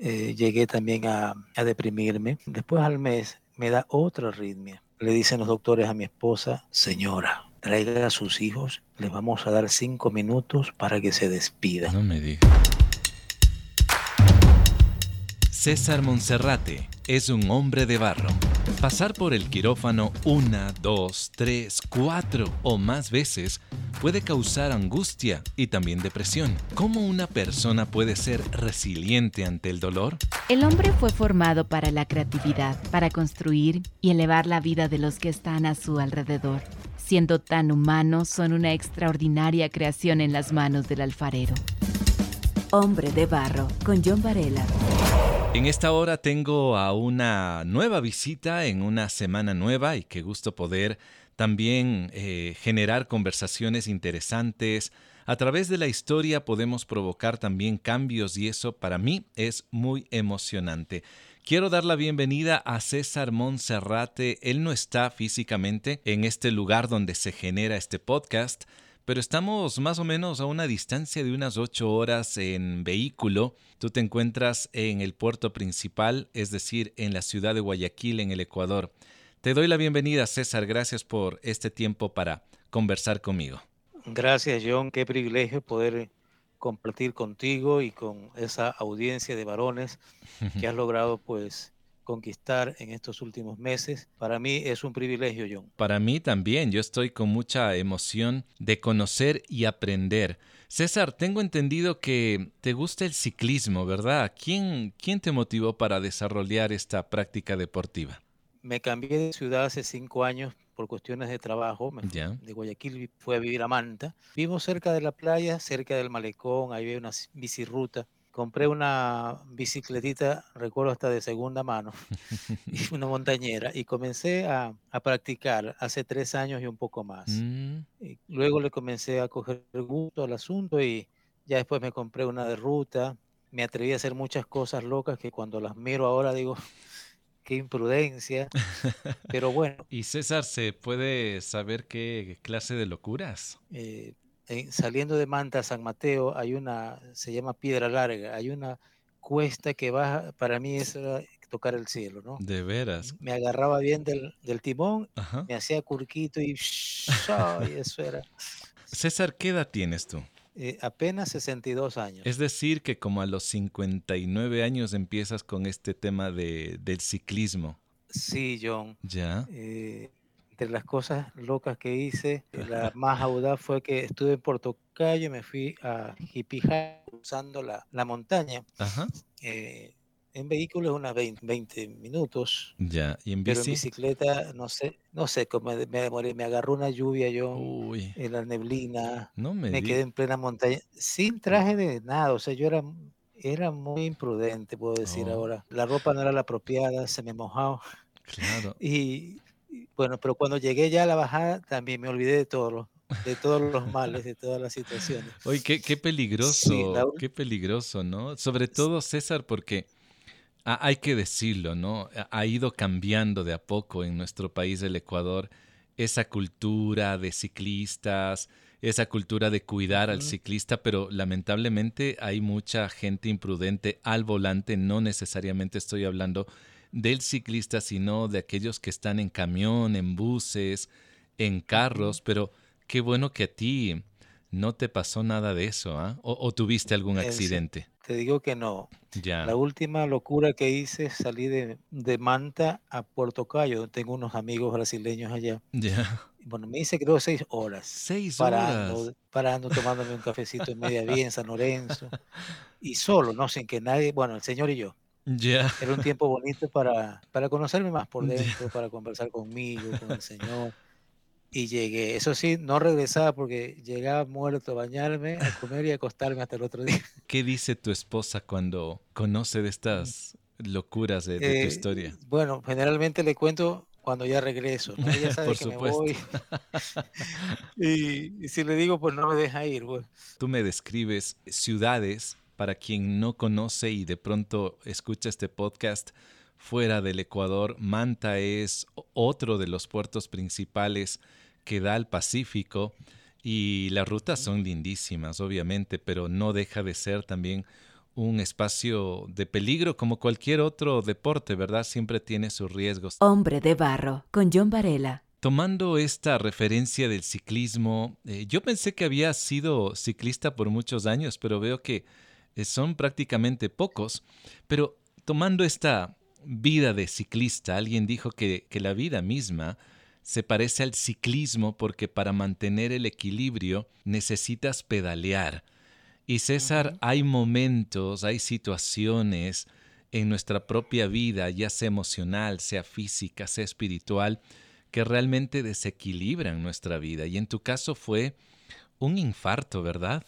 eh, llegué también a, a deprimirme. Después al mes me da otra arritmia. Le dicen los doctores a mi esposa, señora, traiga a sus hijos, les vamos a dar cinco minutos para que se despida. No me diga. César Monserrate es un hombre de barro. Pasar por el quirófano una, dos, tres, cuatro o más veces puede causar angustia y también depresión. ¿Cómo una persona puede ser resiliente ante el dolor? El hombre fue formado para la creatividad, para construir y elevar la vida de los que están a su alrededor. Siendo tan humanos, son una extraordinaria creación en las manos del alfarero. Hombre de Barro, con John Varela. En esta hora tengo a una nueva visita en una semana nueva y qué gusto poder también eh, generar conversaciones interesantes. A través de la historia podemos provocar también cambios y eso para mí es muy emocionante. Quiero dar la bienvenida a César Monserrate. Él no está físicamente en este lugar donde se genera este podcast, pero estamos más o menos a una distancia de unas ocho horas en vehículo. Tú te encuentras en el puerto principal, es decir, en la ciudad de Guayaquil, en el Ecuador. Te doy la bienvenida, César. Gracias por este tiempo para conversar conmigo. Gracias, John. Qué privilegio poder compartir contigo y con esa audiencia de varones que has logrado, pues, conquistar en estos últimos meses. Para mí es un privilegio, John. Para mí también, yo estoy con mucha emoción de conocer y aprender. César, tengo entendido que te gusta el ciclismo, ¿verdad? ¿Quién, quién te motivó para desarrollar esta práctica deportiva? Me cambié de ciudad hace cinco años por cuestiones de trabajo. Me De Guayaquil fui a vivir a Manta. Vivo cerca de la playa, cerca del malecón, ahí hay una bicirruta compré una bicicletita, recuerdo hasta de segunda mano, y una montañera, y comencé a, practicar hace tres años y un poco más. Mm. luego le comencé a coger gusto al asunto y ya después me compré una de ruta. Me atreví a hacer muchas cosas locas que cuando las miro ahora digo, qué imprudencia. Pero bueno. ¿Y César, se puede saber qué clase de locuras? Eh, saliendo de Manta a San Mateo hay una, se llama Piedra Larga, hay una cuesta que baja, para mí es tocar el cielo, ¿no? De veras. Me agarraba bien del, timón, me hacía curquito y, eso era. César, ¿qué edad tienes tú? Eh, apenas 62 años. Es decir, que como a los 59 años empiezas con este tema de, del ciclismo. Sí, John. Ya. Eh, entre las cosas locas que hice, la más audaz fue que estuve en Portocayo y me fui a Hipija usando la, la montaña. Eh, en vehículo es unas 20, minutos. Ya, ¿y en Pero en bicicleta, no sé, no sé, cómo me, demoré, me agarró una lluvia yo en la neblina. No me, me quedé en plena montaña, sin traje de nada, o sea, yo era era muy imprudente, puedo decir oh. ahora. La ropa no era la apropiada, se me mojaba. Claro. Y bueno, pero cuando llegué ya a la bajada también me olvidé de todo, de todos los males, de todas las situaciones. Oye, qué, qué peligroso, qué peligroso, ¿no? Sobre todo César, porque hay que decirlo, ¿no? Ha ido cambiando de a poco en nuestro país, el Ecuador, esa cultura de ciclistas, esa cultura de cuidar al ciclista, pero lamentablemente hay mucha gente imprudente al volante, no necesariamente estoy hablando del ciclista, sino de aquellos que están en camión, en buses, en carros, pero qué bueno que a ti no te pasó nada de eso, ¿ah? O, tuviste algún accidente? Te digo que no. Ya. La última locura que hice, salí de, Manta a Puerto Cayo. Tengo unos amigos brasileños allá. Ya. Bueno, me hice creo seis horas. Seis horas. Parando, tomándome un cafecito en media vía en San Lorenzo. Y solo, no sin que nadie, bueno, el señor y yo. Era un tiempo bonito para, para conocerme más por dentro, para conversar conmigo, con el Señor. Y llegué. Eso sí, no regresaba porque llegaba muerto a bañarme, a comer y a acostarme hasta el otro día. ¿Qué dice tu esposa cuando conoce de estas locuras de, tu eh, historia? Bueno, generalmente le cuento cuando ya regreso. Ella sabe que me voy. y, si le digo, pues no me deja ir. Pues. Tú me describes ciudades para quien no conoce y de pronto escucha este podcast fuera del Ecuador, Manta es otro de los puertos principales que da al Pacífico y las rutas son lindísimas, obviamente, pero no deja de ser también un espacio de peligro como cualquier otro deporte, ¿verdad? Siempre tiene sus riesgos. Hombre de barro, con John Varela. Tomando esta referencia del ciclismo, eh, yo pensé que había sido ciclista por muchos años, pero veo que son prácticamente pocos. Pero tomando esta vida de ciclista, alguien dijo que, que la vida misma se parece al ciclismo porque para mantener el equilibrio necesitas pedalear. Y César, hay momentos, hay situaciones en nuestra propia vida, ya sea emocional, sea física, sea espiritual, que realmente desequilibran nuestra vida. Y en tu caso fue un infarto, ¿verdad?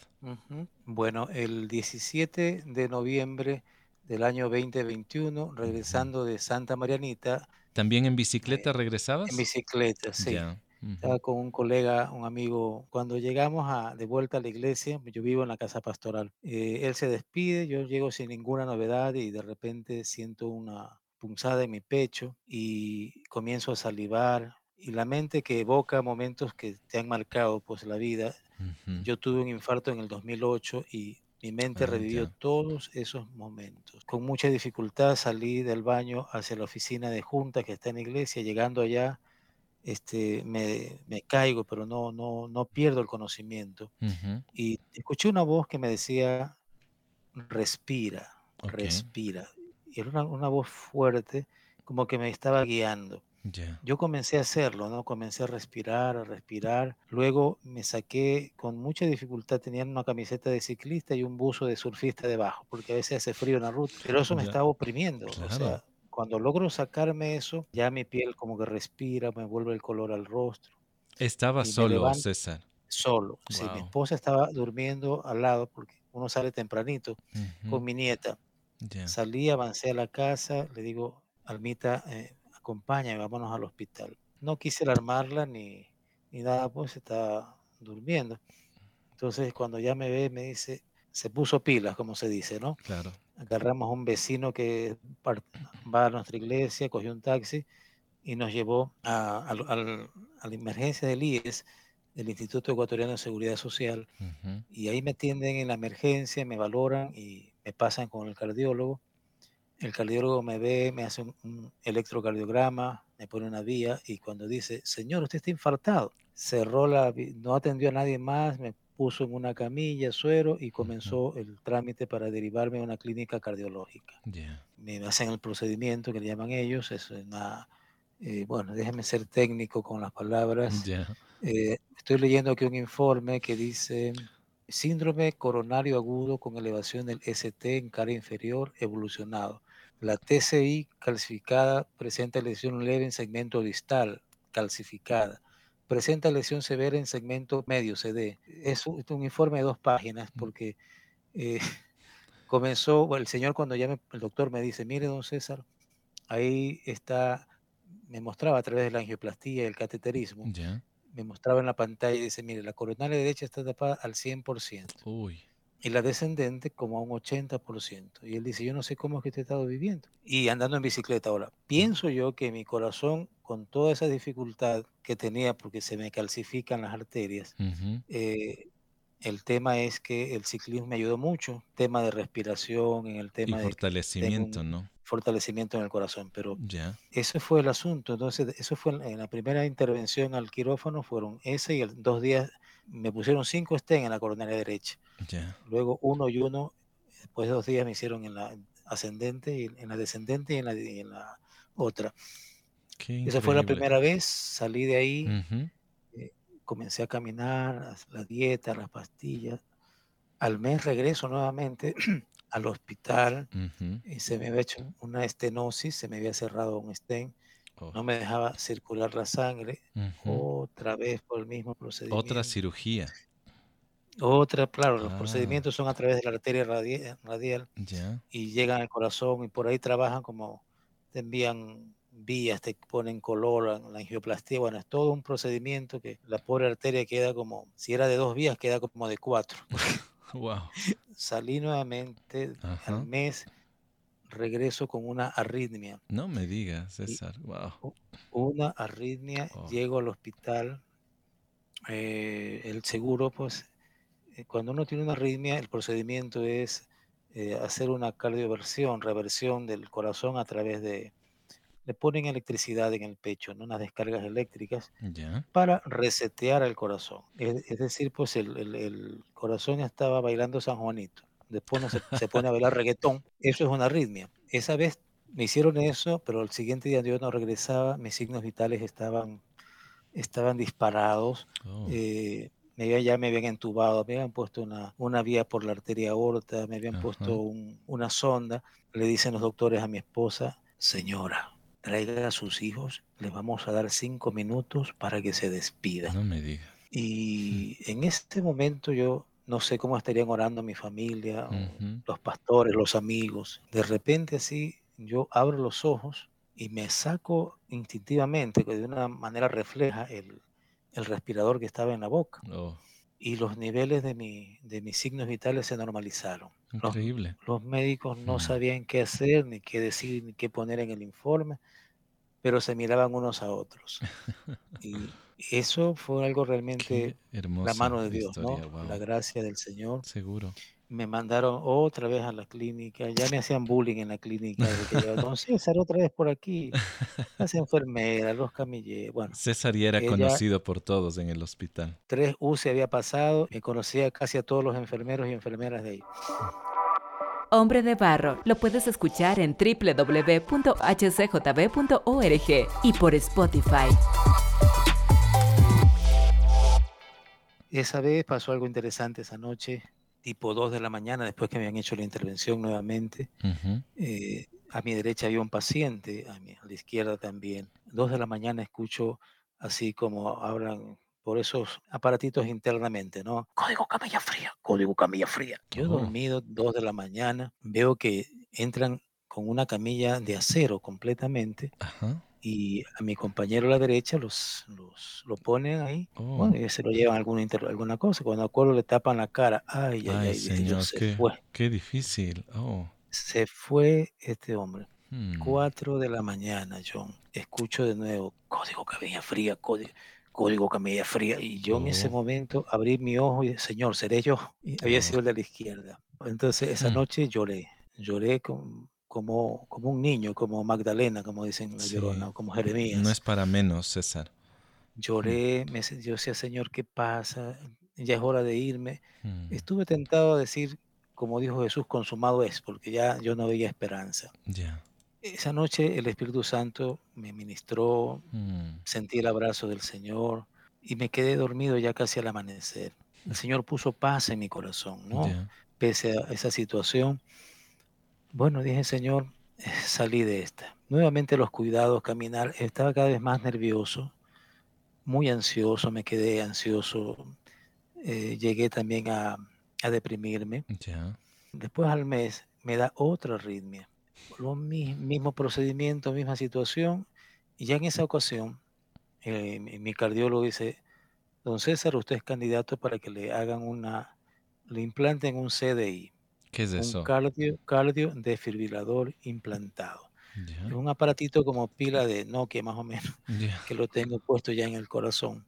Bueno, el 17 de noviembre del año 2021, regresando de Santa Marianita. ¿También en bicicleta regresabas? En bicicleta, sí. Estaba con un colega, un amigo. Cuando llegamos a, de vuelta a la iglesia, yo vivo en la casa pastoral. Eh, él se despide, yo llego sin ninguna novedad y de repente siento una, punzada en mi pecho y comienzo a salivar y la mente que evoca momentos que te han marcado pues la vida. Yo tuve un infarto en el 2008 y mi mente ah, revivió todos esos momentos. Con mucha dificultad salí del baño hacia la oficina de junta que está en la iglesia. Llegando allá, este, me, me caigo, pero no, no, no pierdo el conocimiento. Y escuché una voz que me decía, respira, respira y era una, voz fuerte, como que me estaba guiando. Yo comencé a hacerlo, ¿no? Comencé a respirar, a respirar. Luego me saqué con mucha dificultad, tenía una camiseta de ciclista y un buzo de surfista debajo, porque a veces hace frío en la ruta. Pero eso me estaba oprimiendo. O sea, cuando logro sacarme eso, ya mi piel como que respira, me vuelve el color al rostro. Estaba solo, César. Solo. Sí, mi esposa estaba durmiendo al lado, porque uno sale tempranito con mi nieta. Salí, avancé a la casa, le digo, Almita, eh, acompáñame, vámonos al hospital. No quise alarmarla ni, ni nada, pues estaba durmiendo. Entonces, cuando ya me ve, me dice, se puso pilas, como se dice, ¿no? Claro. Agarramos a un vecino que va a nuestra iglesia, cogió un taxi y nos llevó a, a la emergencia del IES, del Instituto Ecuatoriano de Seguridad Social. Y ahí me atienden en la emergencia, me valoran y me pasan con el cardiólogo. El cardiólogo me ve, me hace un, electrocardiograma, me pone una vía y cuando dice, señor, usted está infartado, cerró la, no atendió a nadie más, me puso en una camilla, suero y comenzó el trámite para derivarme a una clínica cardiológica. Me hacen el procedimiento que le llaman ellos, es una, eh, bueno, déjeme ser técnico con las palabras. Eh, estoy leyendo aquí un informe que dice Síndrome coronario agudo con elevación del ST en cara inferior evolucionado. La TCI calcificada presenta lesión leve en segmento distal, calcificada. Presenta lesión severa en segmento medio, CD. Es un, informe de dos páginas porque eh, comenzó, el señor cuando llame, el doctor me dice, mire, don César, ahí está, me mostraba a través de la angioplastía y el cateterismo, me mostraba en la pantalla y dice, mire, la coronaria derecha está tapada al 100%. Uy. Y la descendente como a un 80%. Y él dice, yo no sé cómo es que te he estado viviendo. Y andando en bicicleta ahora. Pienso yo que mi corazón, con toda esa dificultad que tenía porque se me calcifican las arterias, eh, el tema es que el ciclismo me ayudó mucho. Tema de respiración, en el tema y fortalecimiento, ¿no? fortalecimiento en el corazón, pero ya ese fue el asunto. Entonces, eso fue en la primera intervención al quirófano, fueron ese y el, dos días me pusieron cinco estén en la coronaria derecha. Luego uno y uno, después de dos días me hicieron en la ascendente, y en la descendente y en la, en la otra. Esa fue la primera vez, salí de ahí, eh, comencé a caminar, la dieta, las pastillas. Al mes regreso nuevamente al hospital y se me había hecho una estenosis, se me había cerrado un stent, oh. no me dejaba circular la sangre, otra vez por el mismo procedimiento. Otra cirugía. Otra, claro, los ah. procedimientos son a través de la arteria radial, y llegan al corazón y por ahí trabajan como te envían vías, te ponen color, la angioplastía, bueno, es todo un procedimiento que la pobre arteria queda como, si era de dos vías, queda como de cuatro. Wow. Salí nuevamente al mes, regreso con una arritmia. No me digas, César. Wow. Una arritmia, oh. llego al hospital. Eh, el seguro, pues, cuando uno tiene una arritmia, el procedimiento es eh, hacer una cardioversión, reversión del corazón a través de, le ponen electricidad en el pecho, ¿no? unas descargas eléctricas para resetear el corazón. Es, decir, pues el, corazón estaba bailando San Juanito, después no se, se pone a bailar reggaetón, eso es una arritmia. Esa vez me hicieron eso, pero el siguiente día yo no regresaba, mis signos vitales estaban, estaban disparados. Oh. Eh, me ya me habían entubado, me habían puesto una, una vía por la arteria aorta, me habían puesto una sonda. Le dicen los doctores a mi esposa, señora, traiga a sus hijos, les vamos a dar cinco minutos para que se despidan. No me diga. Y en este momento yo no sé cómo estarían orando mi familia, los pastores, los amigos. De repente así yo abro los ojos y me saco instintivamente, que de una manera refleja el, respirador que estaba en la boca. Oh. Y los niveles de, mi, de mis signos vitales se normalizaron. Increíble. Los, médicos no mm. sabían qué hacer, ni qué decir, ni qué poner en el informe, pero se miraban unos a otros. y eso fue algo realmente la mano de Dios, ¿no? La gracia del Señor. Seguro me mandaron otra vez a la clínica, ya me hacían bullying en la clínica, don César otra vez por aquí, las enfermeras, los camilleros, bueno. César ya era conocido por todos en el hospital. Tres U se había pasado, me conocía casi a todos los enfermeros y enfermeras de ahí. Hombre de Barro, lo puedes escuchar en www.hcjb.org y por Spotify. Esa vez pasó algo interesante esa noche tipo 2 de la mañana, después que me habían hecho la intervención nuevamente. Eh, a mi derecha había un paciente, a, mi, a la izquierda también. 2 de la mañana escucho así como hablan por esos aparatitos internamente, ¿no? Código camilla fría, código camilla fría. Yo oh. dormido, 2 de la mañana, veo que entran con una camilla de acero completamente. Ajá y a mi compañero a la derecha los, los lo ponen ahí oh. y se lo llevan alguna, alguna cosa. Cuando acuerdo le tapan la cara. Ay, ay, ay, señor, se qué, fue. Qué difícil. Oh. Se fue este hombre. Hmm. Cuatro de la mañana, John. Escucho de nuevo, código camilla fría, código, código camilla fría. Y yo en ese oh. momento abrí mi ojo y, señor, seré yo. Y había sido el de la izquierda. Entonces esa hmm. noche lloré. Lloré con, como, como un niño, como Magdalena, como dicen la como Jeremías. No es para menos, César. Mm. Lloré, me, yo decía, Señor, ¿qué pasa? Ya es hora de irme. Mm. Estuve tentado a decir, como dijo Jesús, consumado es, porque ya yo no veía esperanza. Ya. Esa noche el Espíritu Santo me ministró, mm. sentí el abrazo del Señor y me quedé dormido ya casi al amanecer. El Señor puso paz en mi corazón, ¿no? Pese a esa situación. Bueno, dije, Señor, salí de esta. Nuevamente los cuidados, caminar, estaba cada vez más nervioso, muy ansioso, me quedé ansioso, eh, llegué también a, deprimirme. Después al mes me da otra arritmia, lo mismo procedimiento, misma situación, y ya en esa ocasión eh, mi cardiólogo dice, don César, usted es candidato para que le hagan una, le implanten un CDI. ¿Qué es eso? Un cardio, cardio desfibrilador implantado. Es un aparatito como pila de Nokia más o menos, que lo tengo puesto ya en el corazón,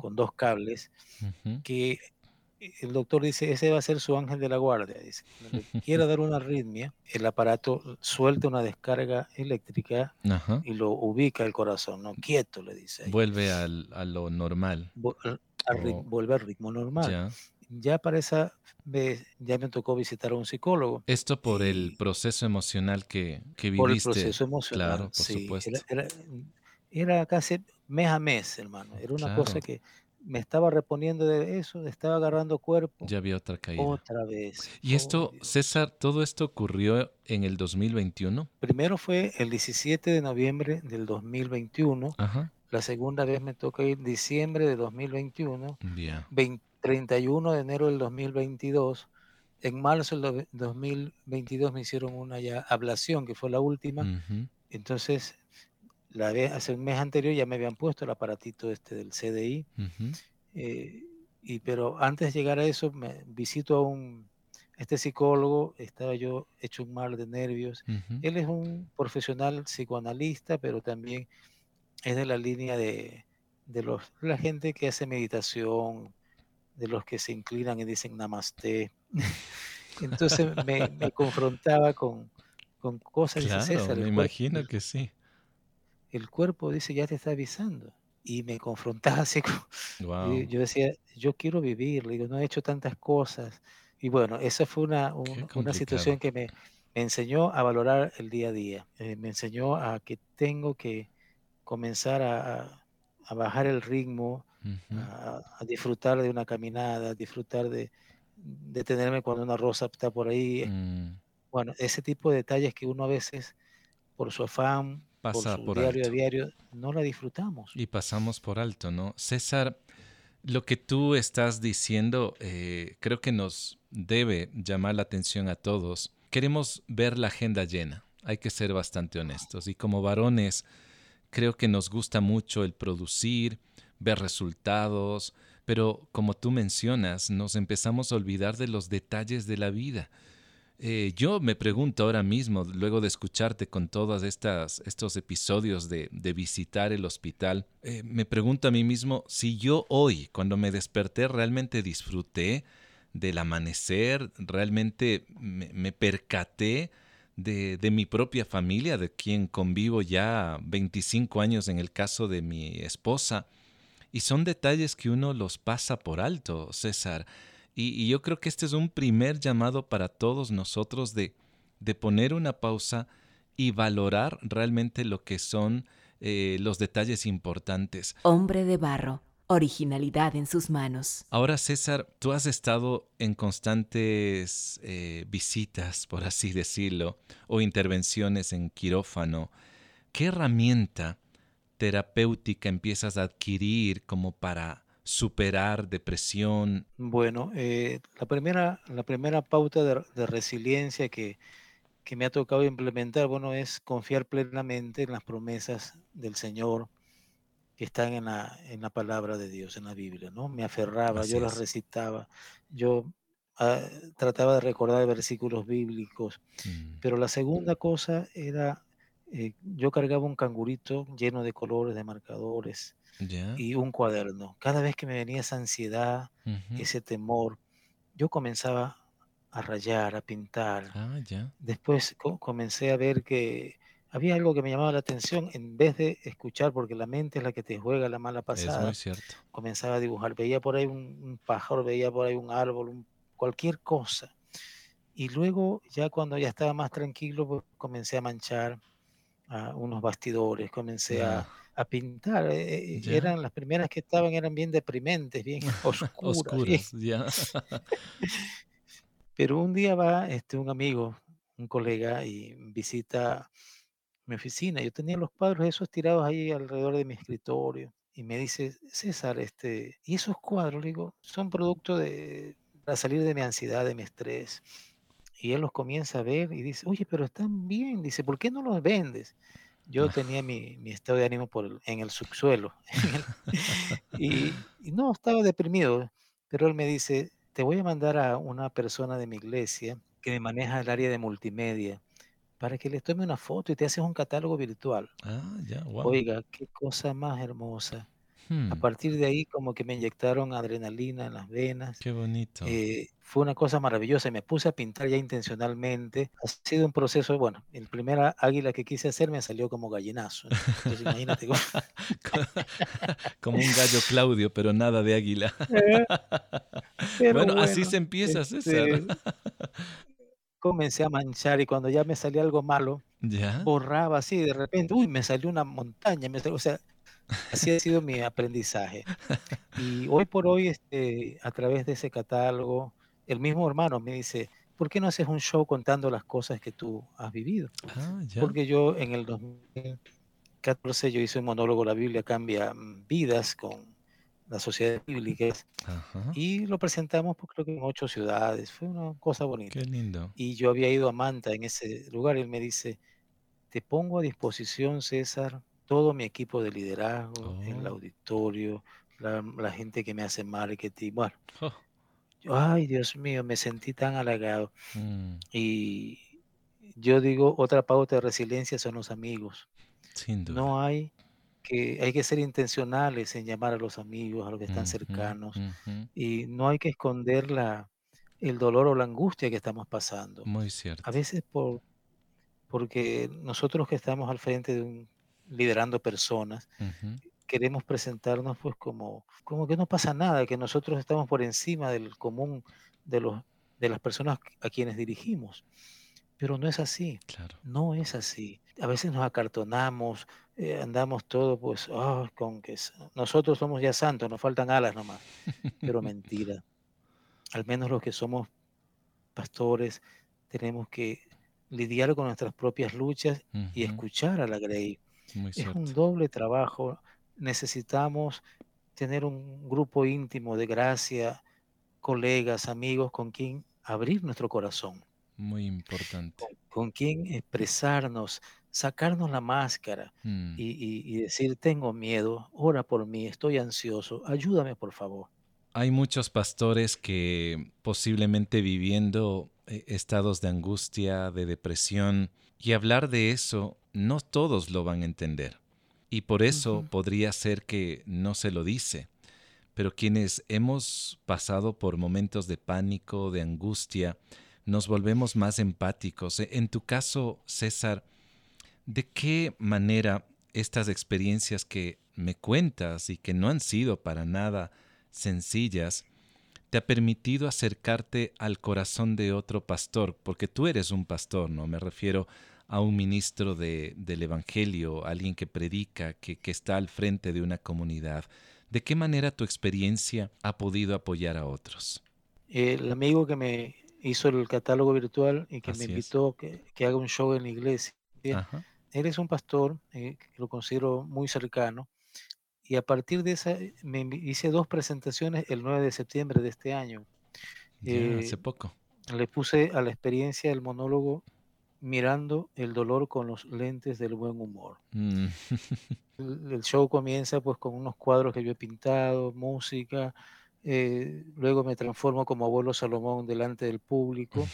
con dos cables, que el doctor dice, ese va a ser su ángel de la guardia. Dice, quiera dar una arritmia, el aparato suelta una descarga eléctrica y lo ubica el corazón, no quieto, le dice. Vuelve al, a lo normal. Vuelve al ritmo normal ya para esa vez ya me tocó visitar a un psicólogo. Esto por el proceso emocional que, que viviste. Por el proceso emocional. Claro, por supuesto. Era, casi mes a mes, hermano. Era una cosa que me estaba reponiendo de eso, estaba agarrando cuerpo. Ya había otra caída. Otra vez. ¿Y esto, César, todo esto ocurrió en el 2021? Primero fue el 17 de noviembre del 2021. Ajá. La segunda vez me toca ir diciembre de 2021. Ya. 31 de enero del 2022. En marzo del 2022 me hicieron una ya ablación, que fue la última. Entonces, la vez, hace un mes anterior ya me habían puesto el aparatito este del CDI. Eh, y, pero antes de llegar a eso, me visito a un, este psicólogo, estaba yo hecho un mal de nervios. Él es un profesional psicoanalista, pero también es de la línea de, de los, la gente que hace meditación, de los que se inclinan y dicen namaste. Entonces me, confrontaba con, con cosas. Claro, César, me imagino que sí. El cuerpo dice, ya te está avisando. Y me confrontaba así. yo decía, yo quiero vivir, digo, no he hecho tantas cosas. Y bueno, esa fue una, una situación que me, me, enseñó a valorar el día a día. Eh, me enseñó a que tengo que comenzar a, a bajar el ritmo, a, disfrutar de una caminada, a disfrutar de, detenerme cuando una rosa está por ahí. Eh, mm. Bueno, ese tipo de detalles que uno a veces, por su afán, Pasa por, su diario a diario, no la disfrutamos. Y pasamos por alto, ¿no? César, lo que tú estás diciendo eh, creo que nos debe llamar la atención a todos. Queremos ver la agenda llena, hay que ser bastante honestos. Y como varones, creo que nos gusta mucho el producir, ver resultados, pero como tú mencionas, nos empezamos a olvidar de los detalles de la vida. Eh, yo me pregunto ahora mismo, luego de escucharte con todos estos episodios de, visitar el hospital, eh, me pregunto a mí mismo si yo hoy, cuando me desperté, realmente disfruté del amanecer, realmente me percaté de, mi propia familia, de quien convivo ya 25 años en el caso de mi esposa. Y son detalles que uno los pasa por alto, César. Y, yo creo que este es un primer llamado para todos nosotros de, de poner una pausa y valorar realmente lo que son eh, los detalles importantes. Hombre de barro originalidad en sus manos. Ahora, César, tú has estado en constantes eh, visitas, por así decirlo, o intervenciones en quirófano. ¿Qué herramienta terapéutica empiezas a adquirir como para superar depresión? Bueno, eh, la, primera, la primera pauta de, resiliencia que, que me ha tocado implementar, bueno, es confiar plenamente en las promesas del Señor, que están en la, en la palabra de Dios, en la Biblia, ¿no? Me aferraba, yo las recitaba, yo ah, trataba de recordar versículos bíblicos, mm. pero la segunda cosa era, eh, yo cargaba un cangurito lleno de colores, de marcadores y un cuaderno. Cada vez que me venía esa ansiedad, ese temor, yo comenzaba a rayar, a pintar. Ah, Después comencé a ver que había algo que me llamaba la atención, en vez de escuchar, porque la mente es la que te juega la mala pasada, comenzaba a dibujar, veía por ahí un, pájaro, veía por ahí un árbol, cualquier cosa. Y luego, ya cuando ya estaba más tranquilo, pues, comencé a manchar unos bastidores, comencé a, pintar. Eh, eh, eran las primeras que estaban, eran bien deprimentes, bien oscuras. Pero un día va este, un amigo, un colega, y visita mi oficina. Yo tenía los cuadros esos tirados ahí alrededor de mi escritorio. Y me dice, César, este, ¿y esos cuadros? Le digo, son producto de, para salir de mi ansiedad, de mi estrés. Y él los comienza a ver y dice, oye, pero están bien. Dice, ¿por qué no los vendes? Yo tenía mi, mi estado de ánimo por en el subsuelo. y, y no, estaba deprimido. Pero él me dice, te voy a mandar a una persona de mi iglesia que me maneja el área de multimedia para que les tome una foto y te haces un catálogo virtual. Ah, ya, wow. Oiga, qué cosa más hermosa. A hmm. partir de ahí como que me inyectaron adrenalina en las venas. Qué bonito. Eh, fue una cosa maravillosa y me puse a pintar ya intencionalmente. Ha sido un proceso, bueno, el primer águila que quise hacer me salió como gallinazo. Entonces imagínate. como un gallo Claudio, pero nada de águila. Eh, bueno, así se empieza, César. Este, comencé a manchar y cuando ya me salía algo malo, borraba así de repente, uy, me salió una montaña, me o sea, así ha sido mi aprendizaje. Y hoy por hoy, este, a través de ese catálogo, el mismo hermano me dice, ¿por qué no haces un show contando las cosas que tú has vivido? Ah, Porque yo en el 2014 yo hice un monólogo, la Biblia cambia mm, vidas con la sociedad bíblica y lo presentamos pues, creo que en ocho ciudades, fue una cosa bonita. Qué lindo. Y yo había ido a Manta en ese lugar y él me dice, te pongo a disposición, César, todo mi equipo de liderazgo, el oh. auditorio, la, gente que me hace marketing, bueno. Oh. Ay, Dios mío, me sentí tan halagado. Mm. Y yo digo, otra pauta de resiliencia son los amigos. Sin duda. No hay que hay que ser intencionales en llamar a los amigos, a los que están cercanos, y no hay que esconder la, el dolor o la angustia que estamos pasando. Muy cierto. A veces por, porque nosotros que estamos al frente de un, liderando personas, queremos presentarnos pues como, como que no pasa nada, que nosotros estamos por encima del común de, los, de las personas a quienes dirigimos. Pero no es así. Claro. No es así. A veces nos acartonamos, eh, andamos todos pues, ah, con que nosotros somos ya santos, nos faltan alas nomás. Pero mentira. Al menos los que somos pastores tenemos que lidiar con nuestras propias luchas y escuchar a la Grey. Es un doble trabajo. Necesitamos tener un grupo íntimo de gracia, colegas, amigos con quien abrir nuestro corazón. Muy importante. Con, quien expresarnos, sacarnos la máscara mm. y, decir, tengo miedo, ora por mí, estoy ansioso, ayúdame por favor. Hay muchos pastores que posiblemente viviendo eh, estados de angustia, de depresión, y hablar de eso no todos lo van a entender. Y por eso podría ser que no se lo dice. Pero quienes hemos pasado por momentos de pánico, de angustia, nos volvemos más empáticos. E, en tu caso, César, ¿de qué manera estas experiencias que me cuentas y que no han sido para nada sencillas, te ha permitido acercarte al corazón de otro pastor, porque tú eres un pastor, ¿no? Me refiero a un ministro de, del Evangelio, alguien que predica, que, que está al frente de una comunidad. ¿De qué manera tu experiencia ha podido apoyar a otros? El amigo que me hizo el catálogo virtual y que me invitó a que, que, haga un show en la iglesia, él es un pastor eh, que lo considero muy cercano y a partir de esa eh, me hice dos presentaciones el 9 de septiembre de este año. hace eh, poco. Le puse a la experiencia del monólogo mirando el dolor con los lentes del buen humor. Mm. el, show comienza pues con unos cuadros que yo he pintado, música, eh, luego me transformo como abuelo Salomón delante del público,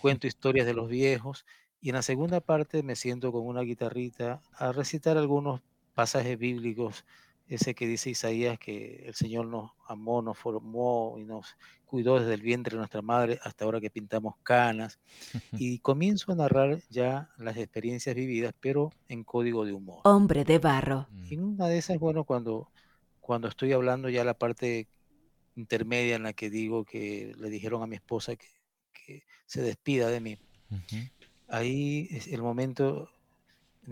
cuento historias de los viejos y en la segunda parte me siento con una guitarrita a recitar algunos pasajes bíblicos ese que dice Isaías que el Señor nos amó, nos formó y nos cuidó desde el vientre de nuestra madre hasta ahora que pintamos canas. Y comienzo a narrar ya las experiencias vividas, pero en código de humor. Hombre de barro. Y una de esas, bueno, cuando, cuando estoy hablando ya la parte intermedia en la que digo que le dijeron a mi esposa que, que se despida de mí. Ahí es el momento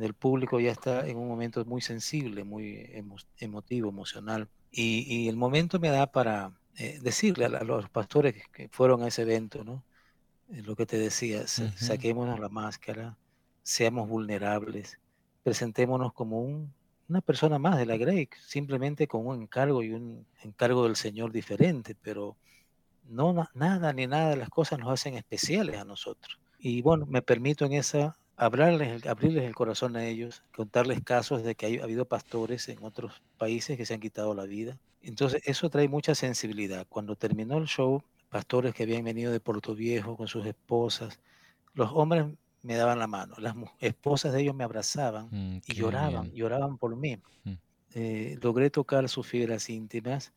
el público ya está en un momento muy sensible, muy emotivo, emocional. Y, el momento me da para eh, decirle a, los pastores que, fueron a ese evento, ¿no? Eh, lo que te decía, saquémonos la máscara, seamos vulnerables, presentémonos como una persona más de la Grey, simplemente con un encargo y un encargo del Señor diferente, pero no nada ni nada de las cosas nos hacen especiales a nosotros. Y bueno, me permito en esa hablarles, abrirles el corazón a ellos, contarles casos de que ha habido pastores en otros países que se han quitado la vida. Entonces, eso trae mucha sensibilidad. Cuando terminó el show, pastores que habían venido de Puerto Viejo con sus esposas, los hombres me daban la mano, las esposas de ellos me abrazaban mm, y lloraban, lloraban por mí. Mm. Eh, logré tocar sus fibras íntimas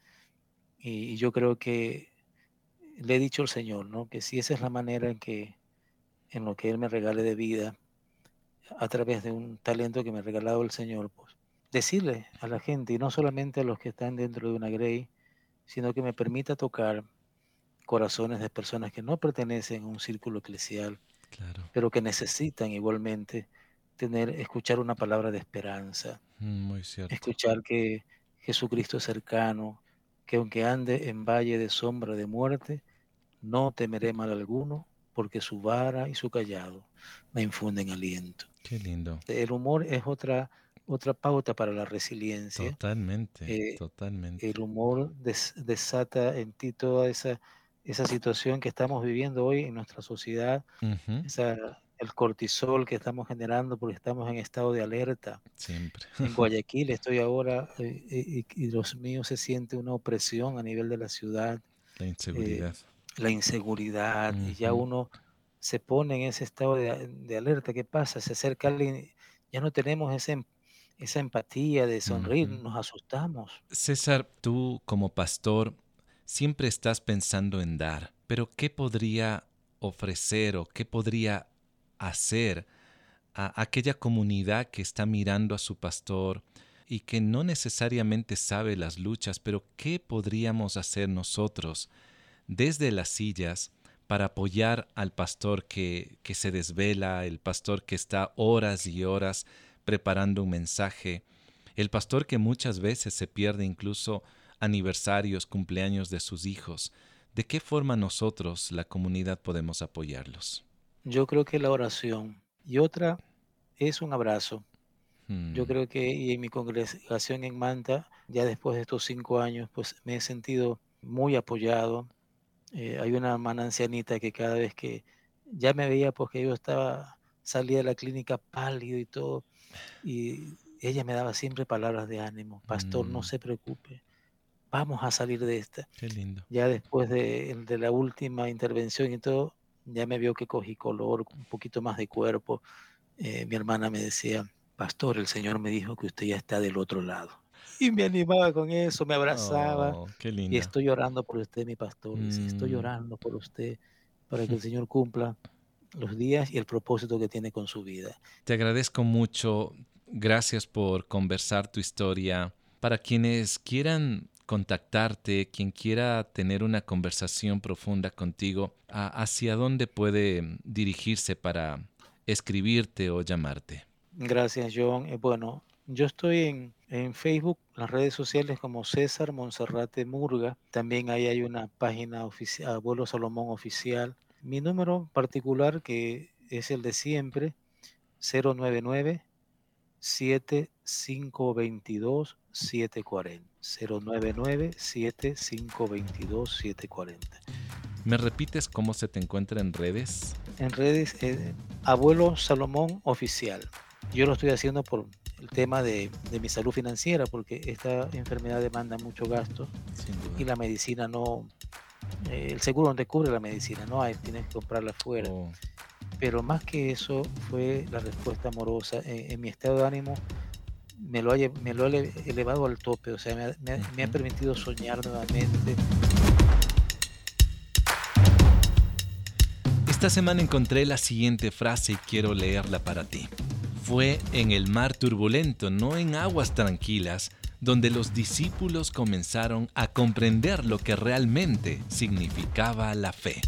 y, y, yo creo que le he dicho al Señor, ¿no? Que si esa es la manera en que, en lo que Él me regale de vida, a través de un talento que me ha regalado el Señor, pues decirle a la gente, y no solamente a los que están dentro de una Grey, sino que me permita tocar corazones de personas que no pertenecen a un círculo eclesial, pero que necesitan igualmente tener, escuchar una palabra de esperanza, mm, escuchar que Jesucristo es cercano, que aunque ande en valle de sombra de muerte, no temeré mal alguno, porque su vara y su callado me infunden aliento. Qué lindo. El humor es otra, otra pauta para la resiliencia. Totalmente, eh, totalmente. El humor desata en ti toda esa, esa situación que estamos viviendo hoy en nuestra sociedad, el cortisol que estamos generando porque estamos en estado de alerta. Siempre. En Guayaquil estoy ahora eh, y, y, los míos se siente una opresión a nivel de la ciudad. La inseguridad. Eh, la inseguridad, y ya uno se pone en ese estado de, alerta. ¿Qué pasa? Se acerca alguien, ya no tenemos ese, esa empatía de sonreír, nos asustamos. César, tú como pastor siempre estás pensando en dar, pero ¿qué podría ofrecer o qué podría hacer a aquella comunidad que está mirando a su pastor y que no necesariamente sabe las luchas, pero qué podríamos hacer nosotros desde las sillas para apoyar al pastor que, que se desvela, el pastor que está horas y horas preparando un mensaje, el pastor que muchas veces se pierde incluso aniversarios, cumpleaños de sus hijos. ¿De qué forma nosotros, la comunidad, podemos apoyarlos? Yo creo que la oración y otra es un abrazo. Yo hmm. creo que y en mi congregación en Manta, ya después de estos cinco años, pues me he sentido muy apoyado, eh, hay una hermana ancianita que cada vez que ya me veía porque yo estaba, salía de la clínica pálido y todo, y ella me daba siempre palabras de ánimo, pastor, no mm. se preocupe, vamos a salir de esta. Qué lindo. Ya después de, de, la última intervención y todo, ya me vio que cogí color, un poquito más de cuerpo. Eh, mi hermana me decía, pastor, el Señor me dijo que usted ya está del otro lado y me animaba con eso, me abrazaba. Oh, y estoy llorando por usted, mi pastor. estoy mm. llorando por usted para que el Señor cumpla los días y el propósito que tiene con su vida. Te agradezco mucho. Gracias por conversar tu historia. Para quienes quieran contactarte, quien quiera tener una conversación profunda contigo, ¿hacia dónde puede dirigirse para escribirte o llamarte? Gracias, John. Eh, bueno, yo estoy en, en Facebook, las redes sociales como César Monserrate Murga. También ahí hay una página oficial, Abuelo Salomón Oficial. Mi número particular, que es el de siempre, 099 7522 740. 099 7522 740. ¿Me repites cómo se te encuentra en redes? En redes, eh, Abuelo Salomón Oficial. Yo lo estoy haciendo por el tema de, mi salud financiera, porque esta enfermedad demanda mucho gasto y la medicina no, eh, el seguro no te cubre la medicina, no hay, tienes que comprarla afuera. Oh. Pero más que eso fue la respuesta amorosa. En, mi estado de ánimo me lo, ha, me lo elevado al tope, o sea, me, me ha permitido soñar nuevamente. Esta semana encontré la siguiente frase y quiero leerla para ti. Fue en el mar turbulento, no en aguas tranquilas, donde los discípulos comenzaron a comprender lo que realmente significaba la fe.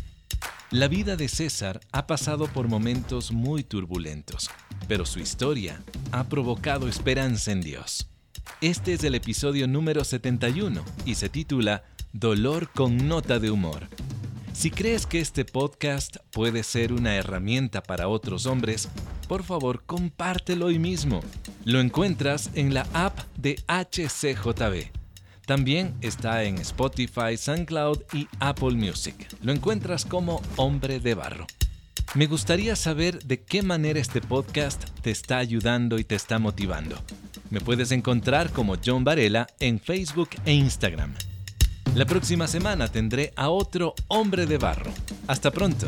La vida de César ha pasado por momentos muy turbulentos, pero su historia ha provocado esperanza en Dios. Este es el episodio número 71 y se titula Dolor con nota de humor. Si crees que este podcast puede ser una herramienta para otros hombres, por favor compártelo hoy mismo. Lo encuentras en la app de HCJB. También está en Spotify, SoundCloud y Apple Music. Lo encuentras como Hombre de Barro. Me gustaría saber de qué manera este podcast te está ayudando y te está motivando. Me puedes encontrar como John Varela en Facebook e Instagram. La próxima semana tendré a otro hombre de barro. Hasta pronto.